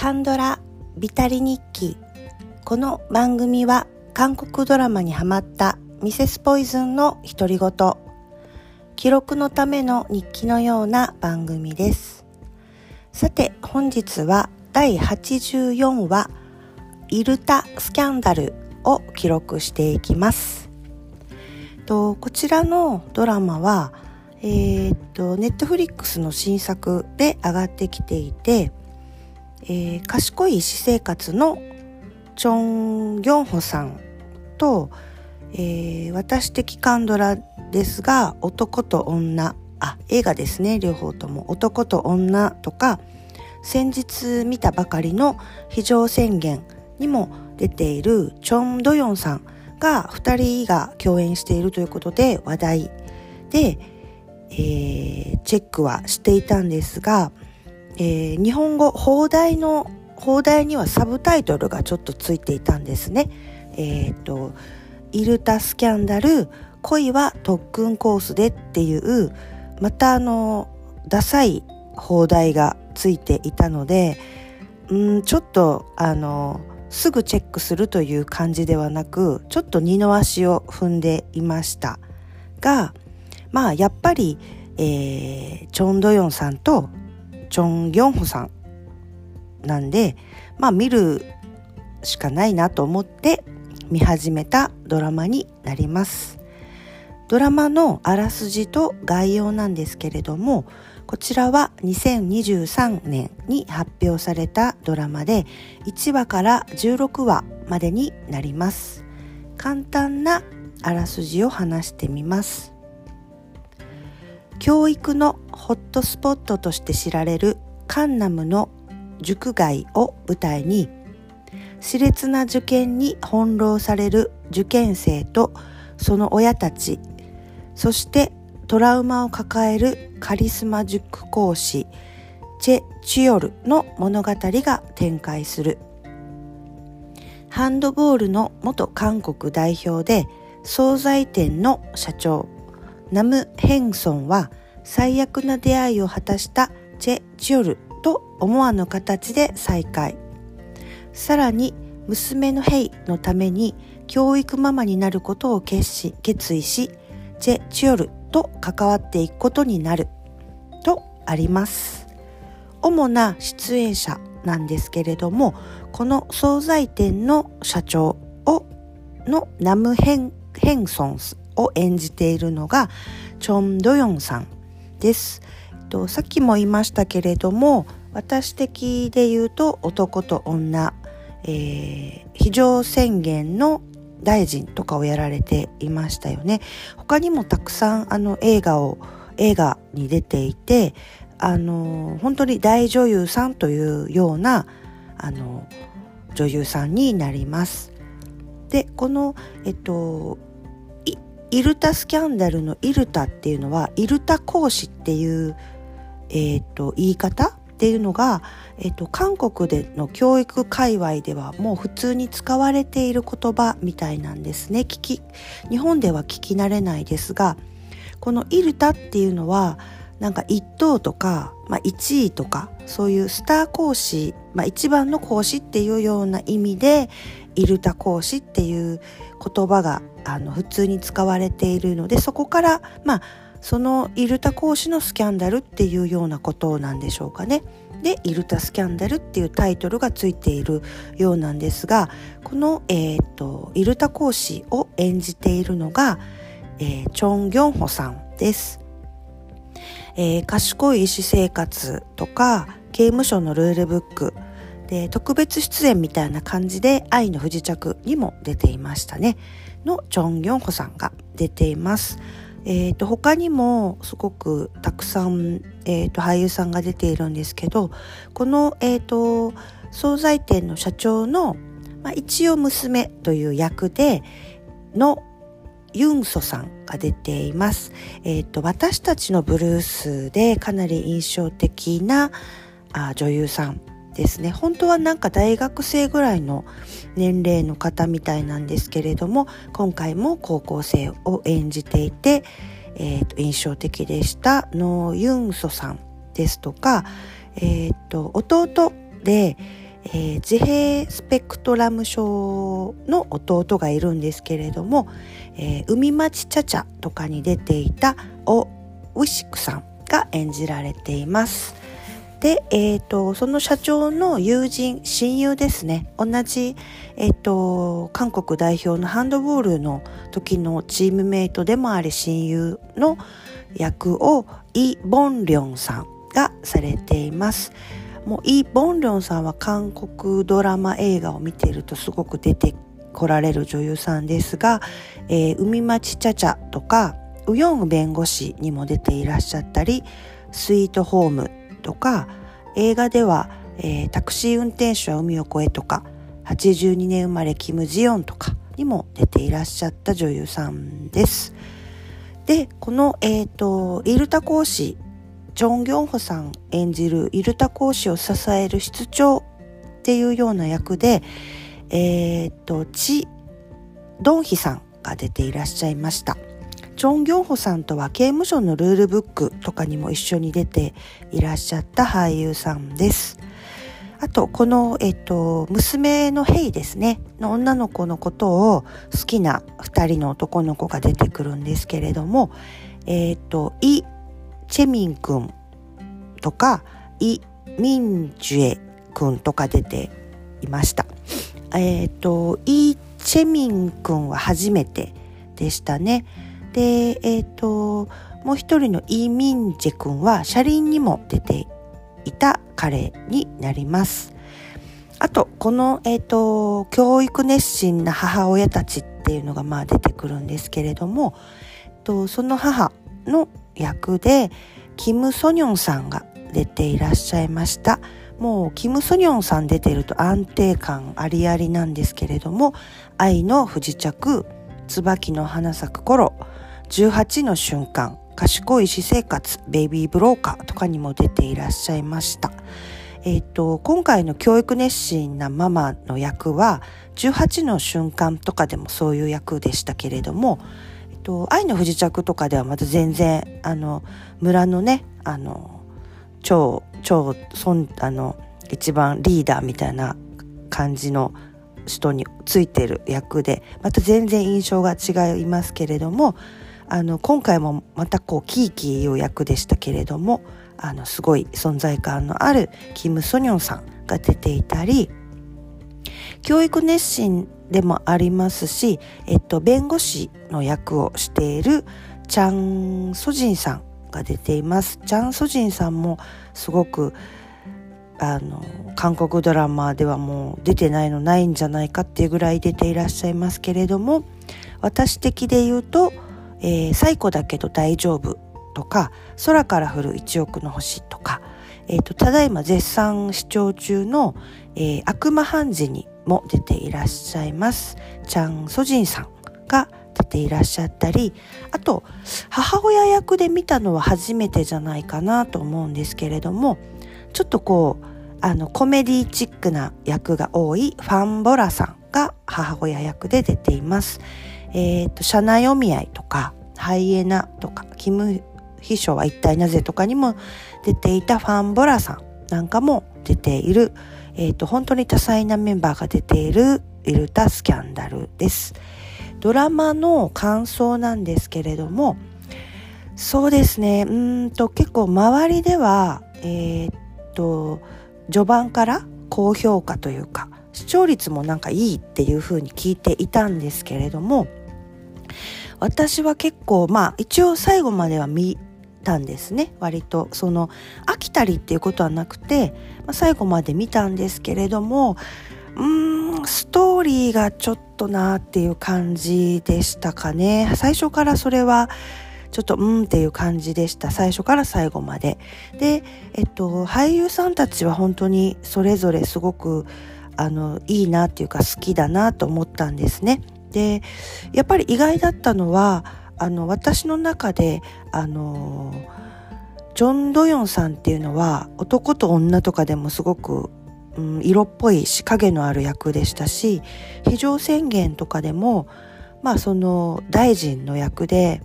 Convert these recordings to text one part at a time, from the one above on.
カンドラビタリ日記。この番組は韓国ドラマにハマったミセスポイズンの独り言。記録のための日記のような番組です。さて本日は第84話イルタスキャンダルを記録していきます。とこちらのドラマはえー、っとネットフリックスの新作で上がってきていて、えー、賢い私生活のチョン・ギョンホさんと、えー、私的カンドラですが男と女。あ映画ですね。両方とも男と女とか先日見たばかりの非常宣言にも出ているチョン・ドヨンさんが2人が共演しているということで話題で、えー、チェックはしていたんですが、えー、日本語放題の放題にはサブタイトルがちょっとついていたんですね。えっ、とイルタスキャンダル恋は特訓コースでっていうまたあのダサい放題がついていたのでうんちょっとあのすぐチェックするという感じではなくちょっと二の足を踏んでいましたがまあやっぱり、えー、チョン・ドヨンさんとチョン・ギョンホさんなんでまあ見るしかないなと思って見始めたドラマになります。ドラマのあらすじと概要なんですけれどもこちらは2023年に発表されたドラマで1話から16話までになります。簡単なあらすじを話してみます。教育のホットスポットとして知られるカンナムの塾街を舞台に熾烈な受験に翻弄される受験生とその親たち。そしてトラウマを抱えるカリスマ塾講師。チェ・チヨルの物語が展開する。ハンドボールの元韓国代表で惣菜店の社長。ナム・ヘンソンは最悪な出会いを果たしたチェ・チヨルと思わぬ形で再会。さらに娘のヘイのために教育ママになることを決し決意しチェ・チヨルと関わっていくことになる。とあります。主な出演者なんですけれどもこの惣菜店の社長をのナムヘン・ヘンソンを演じているのがチョン・ドヨンさんです。とさっきも言いましたけれども私的で言うと男と女、えー、非常宣言の大臣とかをやられていましたよね。他にもたくさんあの映画を映画に出ていてあの本当に大女優さんというようなあの女優さんになります。でこのえっとイルタスキャンダルのイルタっていうのはイルタ講師っていうえーと、言い方っていうのが、えーと、韓国での教育界隈ではもう普通に使われている言葉みたいなんですね。聞き日本では聞き慣れないですがこのイルタっていうのはなんか一等とか、まあ、1位とかそういうスター講師、まあ、一番の講師っていうような意味でイルタ講師っていう言葉があの普通に使われているのでそこからまあそのイルタ講師のスキャンダルっていうようなことなんでしょうかね。で「イルタスキャンダル」っていうタイトルがついているようなんですがこの、えーと、イルタ講師を演じているのが、えー、チョン・ギョンホさんです。えー、賢い医師生活とか刑務所のルールブックで特別出演みたいな感じで「愛の不時着」にも出ていましたねのチョン・ギョンホさんが出ています。えーと、他にもすごくたくさん、えーと、俳優さんが出ているんですけどこの、えーと、惣菜店の社長の、まあ、一応娘という役でのユンソさんが出ています。えー、と私たちのブルースでかなり印象的なあ女優さんですね本当はなんか大学生ぐらいの年齢の方みたいなんですけれども今回も高校生を演じていて、えー、と印象的でしたノ・ユンソさんですとか、えー、と弟で、えー、自閉スペクトラム症の弟がいるんですけれども、えー、海町ちゃちゃとかに出ていたオ・ウィシクさんが演じられています。で、えっ、ー、と、その社長の友人、親友ですね。同じ、えっ、ー、と、韓国代表のハンドボールの時のチームメイトでもあり親友の役をイ・ボンリョンさんがされています。もうイ・ボンリョンさんは韓国ドラマ映画を見ているとすごく出てこられる女優さんですが、えー、海町ちゃちゃとかウヨン弁護士にも出ていらっしゃったりスイートホームとか映画では、えー、タクシー運転手は海を越えとか82年生まれキム・ジヨンとかにも出ていらっしゃった女優さんです。でこの、えーと、イルタ講師ジョン・ギョンホさん演じるイルタ講師を支える室長っていうような役で、えっ、ー、と、チ・ドンヒさんが出ていらっしゃいました。チョン・ギョンホさんとは刑務所のルールブックとかにも一緒に出ていらっしゃった俳優さんです。あと、この、えっと、娘のヘイですね、の女の子のことを好きな二人の男の子が出てくるんですけれども、えっと、イ・チェミンくんとか、イ・ミンジュエくんとか出ていました。えっと、イ・チェミンくんは初めてでしたね。で、えっ、ー、と、もう一人のイ・ミンジェ君は車輪にも出ていた彼になります。あと、この、えっ、ー、と、教育熱心な母親たちっていうのがまあ出てくるんですけれども、えっと、その母の役で、キム・ソニョンさんが出ていらっしゃいました。もう、キム・ソニョンさん出てると安定感ありありなんですけれども、愛の不時着、椿の花咲く頃、18の瞬間、賢い私生活、ベイビーブローカーとかにも出ていらっしゃいました。えっ、ー、と、今回の教育熱心なママの役は、18の瞬間とかでもそういう役でしたけれども、えっ、ー、と、愛の不時着とかではまた全然、あの、村のね、あの、超、超、そん、あの、一番リーダーみたいな感じの人についてる役で、また全然印象が違いますけれども、あの今回もまたこうキーキーいう役でしたけれどもあのすごい存在感のあるキム・ソニョンさんが出ていたり教育熱心でもありますし、えっと、弁護士の役をしているチャン・ソジンさんが出ています。チャン・ソジンさんもすごくあの韓国ドラマではもう出てないのないんじゃないかっていうぐらい出ていらっしゃいますけれども私的で言うとえー、最古だけど大丈夫とか、空から降る一億の星とか、えーと、ただいま絶賛視聴中の、えー、悪魔判事にも出ていらっしゃいます。チャン・ソジンさんが出ていらっしゃったり、あと、母親役で見たのは初めてじゃないかなと思うんですけれども、ちょっとこう、あの、コメディチックな役が多いファン・ボラさんが母親役で出ています。え、ー、と、社内お見合いとか、ハイエナとか、キム秘書は一体なぜとかにも出ていたファン・ボラさんなんかも出ている、え、ー、と、本当に多彩なメンバーが出ているイルタスキャンダルです。ドラマの感想なんですけれども、そうですね、うんと結構周りでは、えっ、と、序盤から高評価というか、視聴率もなんかいいっていう風に聞いていたんですけれども、私は結構まあ一応最後までは見たんですね。割とその飽きたりっていうことはなくて、まあ、最後まで見たんですけれどもうーんストーリーがちょっとなーっていう感じでしたかね。最初からそれはちょっとうんっていう感じでした。最初から最後まで。でえっと俳優さんたちは本当にそれぞれすごくあのいいなっていうか好きだなと思ったんですね。でやっぱり意外だったのはあの私の中であのジョン・ドヨンさんっていうのは男と女とかでもすごく、うん、色っぽいし影のある役でしたし非常宣言とかでもまあその大臣の役で、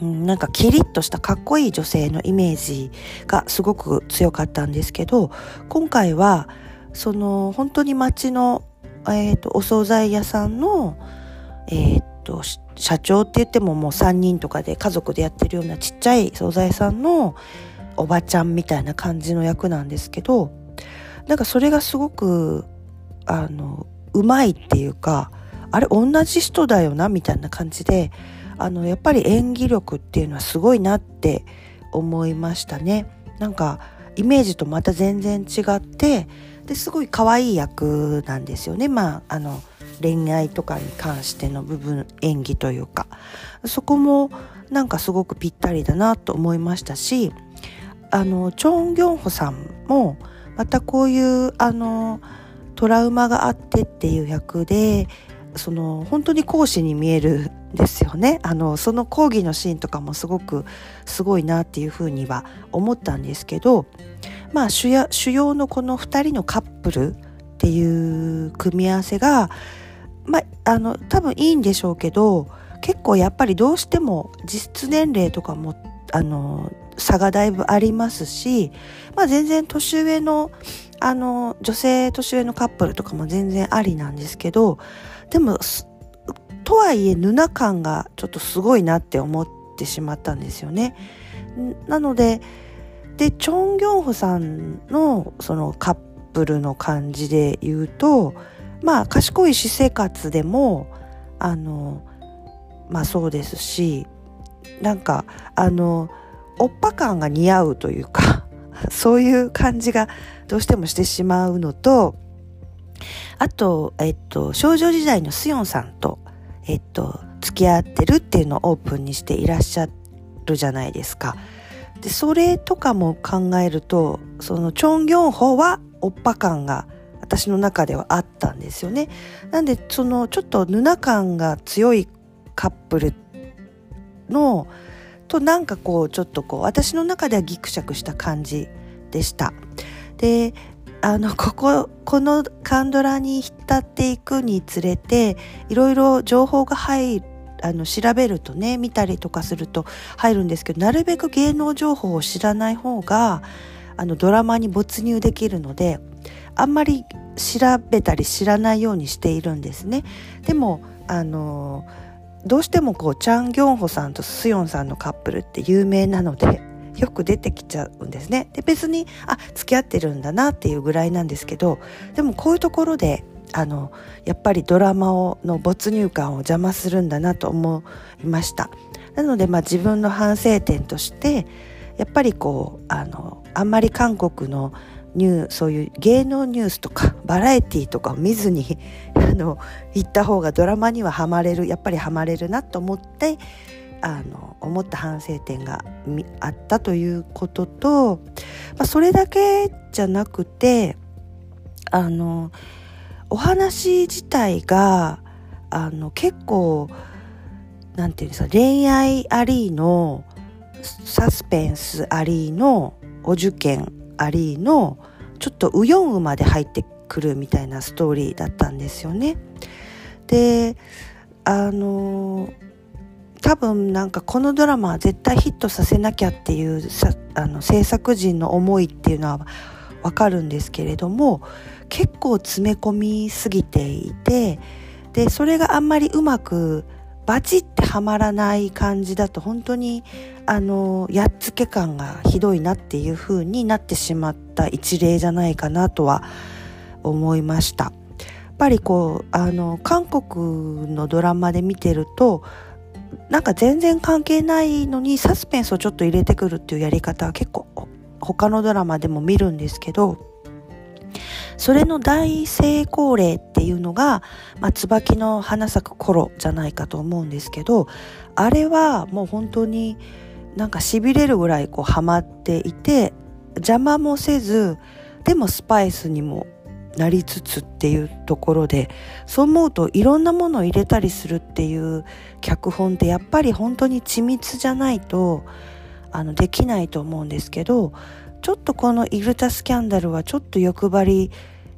うん、なんかキリッとしたかっこいい女性のイメージがすごく強かったんですけど今回はその本当に町の、えーと、お惣菜屋さんの、えーと、社長って言ってももう3人とかで家族でやってるようなちっちゃい惣菜屋さんのおばちゃんみたいな感じの役なんですけどなんかそれがすごくあのうまいっていうかあれ同じ人だよなみたいな感じであのやっぱり演技力っていうのはすごいなって思いましたね。なんかイメージとまた全然違ってですごい可愛い役なんですよね。まああの恋愛とかに関しての部分演技というかそこもなんかすごくぴったりだなと思いましたしあのチョン・ギョンホさんもまたこういうあのトラウマがあってっていう役でその本当に講師に見えるんですよねあのその講義のシーンとかもすごくすごいなっていうふうには思ったんですけどまあ主や主要のこの2人のカップルっていう組み合わせがまああの多分いいんでしょうけど結構やっぱりどうしても実質年齢とかもあの差がだいぶありますし、まあ、全然年上のあの女性年上のカップルとかも全然ありなんですけどでもとはいえヌナ感がちょっとすごいなって思ってしまったんですよね。なのででチョン・ギョンホさんのそのカップルの感じで言うとまあ賢い私生活でもあのまあそうですしなんかあのおっぱ感が似合うというか そういう感じがどうしてもしてしまうのとあと、えっと、少女時代のスヨンさんと、えっと、付き合ってるっていうのをオープンにしていらっしゃるじゃないですか。で、それとかも考えると、そのチョン・ギョンホはおっぱ感が私の中ではあったんですよね。なんで、そのちょっとヌナ感が強いカップルの、となんかこうちょっとこう私の中ではギクシャクした感じでした。であのこここのカンドラに浸っていくにつれていろいろ情報が入るあの調べるとね見たりとかすると入るんですけどなるべく芸能情報を知らない方があのドラマに没入できるのであんまり調べたり知らないようにしているんですね。でもあのどうしてもこうチャン・ギョンホさんとスヨンさんのカップルって有名なので よく出てきちゃうんですね。で別にあ付き合ってるんだなっていうぐらいなんですけどでもこういうところであのやっぱりドラマをの没入感を邪魔するんだなと思いました。なのでまあ自分の反省点としてやっぱりこうあのあんまり韓国のニューそういう芸能ニュースとかバラエティーとかを見ずに あの行った方がドラマにはハマれるやっぱりハマれるなと思ってあの思った反省点があったということと、まあ、それだけじゃなくてあのお話自体があの結構なんていうんですか恋愛ありのサスペンスありのお受験ありのちょっとウヨンウまで入ってくるみたいなストーリーだったんですよね。であの多分なんかこのドラマは絶対ヒットさせなきゃっていうあの制作陣の思いっていうのはわかるんですけれども結構詰め込みすぎていてでそれがあんまりうまくバチってはまらない感じだと本当にあのやっつけ感がひどいなっていう風になってしまった一例じゃないかなとは思いました。やっぱりこうあの韓国のドラマで見てるとなんか全然関係ないのにサスペンスをちょっと入れてくるっていうやり方は結構他のドラマでも見るんですけどそれの大成功例っていうのが、まあ、椿の花咲く頃じゃないかと思うんですけどあれはもう本当になんか痺れるぐらいこうハマっていて邪魔もせずでもスパイスにもなりつつっていうところでそう思うといろんなものを入れたりするっていう脚本ってやっぱり本当に緻密じゃないとあのできないと思うんですけどちょっとこのイルタスキャンダルはちょっと欲張り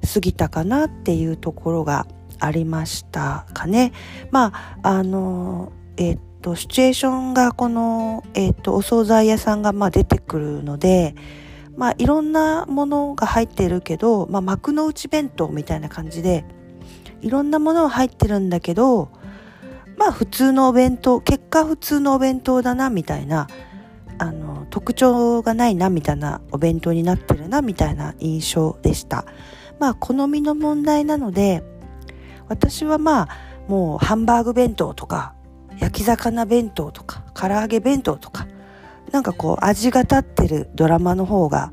すぎたかなっていうところがありましたかね。まああのえっとシチュエーションがこの、えっと、お惣菜屋さんがまあ出てくるのでまあいろんなものが入ってるけど、まあ幕の内弁当みたいな感じで、いろんなものは入ってるんだけど、まあ普通のお弁当、結果普通のお弁当だなみたいな、あの、特徴がないなみたいなお弁当になってるなみたいな印象でした。まあ好みの問題なので、私はまあもうハンバーグ弁当とか、焼き魚弁当とか、唐揚げ弁当とか、なんかこう味が立ってるドラマの方が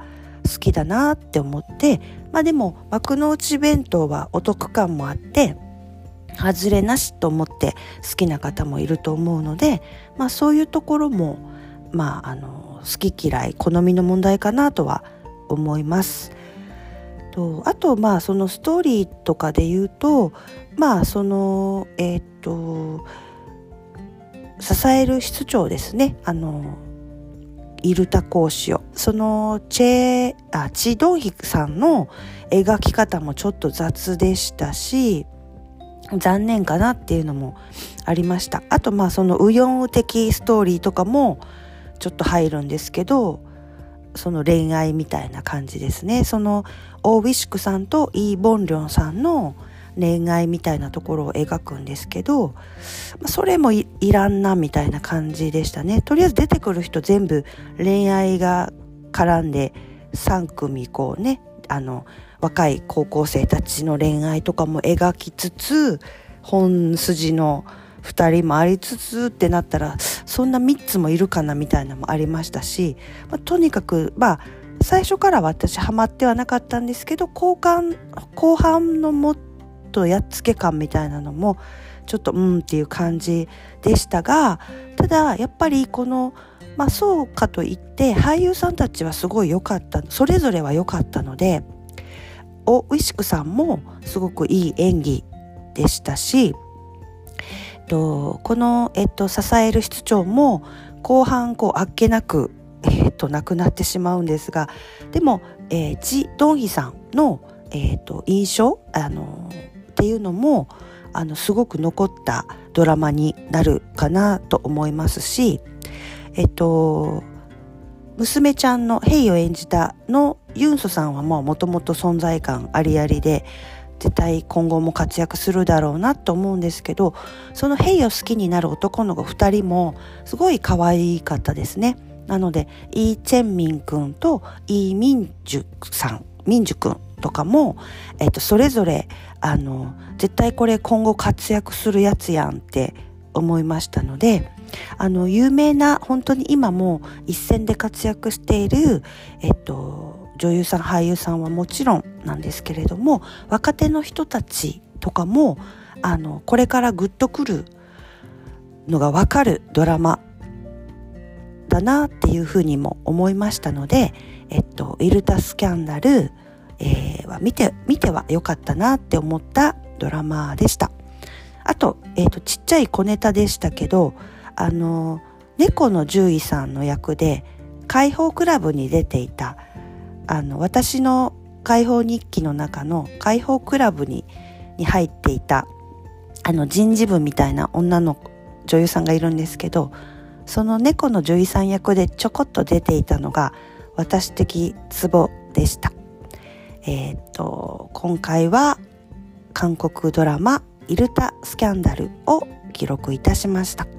好きだなって思って、まあでも幕の内弁当はお得感もあって、外れなしと思って好きな方もいると思うので、まあそういうところも、まああの、好き嫌い、好みの問題かなとは思います。とあとまあそのストーリーとかで言うとまあそのえっ、と支える室長ですね。あのイルタ講師を。そのチェあチドンヒクさんの描き方もちょっと雑でしたし残念かなっていうのもありました。あとまあそのウヨンウ的ストーリーとかもちょっと入るんですけどその恋愛みたいな感じですね。そのオーウィシクさんとイー・ボンリョンさんの恋愛みたいなところを描くんですけどそれもいらんなみたいな感じでしたね。とりあえず出てくる人全部恋愛が絡んで3組こうねあの若い高校生たちの恋愛とかも描きつつ本筋の2人もありつつってなったらそんな3つもいるかなみたいなのもありましたし、まあ、とにかくまあ最初から私ハマってはなかったんですけど後半後半のもっとやっつけ感みたいなのもちょっとうんっていう感じでしたがただやっぱりこのまあそうかといって俳優さんたちはすごい良かったそれぞれは良かったのでおウィシクさんもすごくいい演技でしたしとこの、えっと、支える室長も後半こうあっけなく、えっと、亡くなってしまうんですがでも、えー、ジ・ドンヒさんの、えっと、印象あのっていうのもあのすごく残ったドラマになるかなと思いますしえっと娘ちゃんのヘイを演じたのユンソさんはもともと存在感ありありで絶対今後も活躍するだろうなと思うんですけどそのヘイを好きになる男の子2人もすごい可愛かったですね。なのでイー・チェンミン君とイー・ミンジュさんミンジュ君とかも、えっと、それぞれあの絶対これ今後活躍するやつやんって思いましたのであの有名な本当に今も一線で活躍している、えっと、女優さん俳優さんはもちろんなんですけれども若手の人たちとかもあのこれからグッとくるのがわかるドラマだなっていうふうにも思いましたので、えっと、イルタスキャンダル、えー、は見て、見てはよかったなって思ったドラマでした。あと、えっと、ちっちゃい小ネタでしたけど、あの、猫の獣医さんの役で、解放クラブに出ていたあの私の解放日記の中の解放クラブにに入っていたあの人事部みたいな女の女優さんがいるんですけどその猫の女優さん役でちょこっと出ていたのが私的ツボでした。えっ、と今回は韓国ドラマ「イルタスキャンダル」を記録いたしました。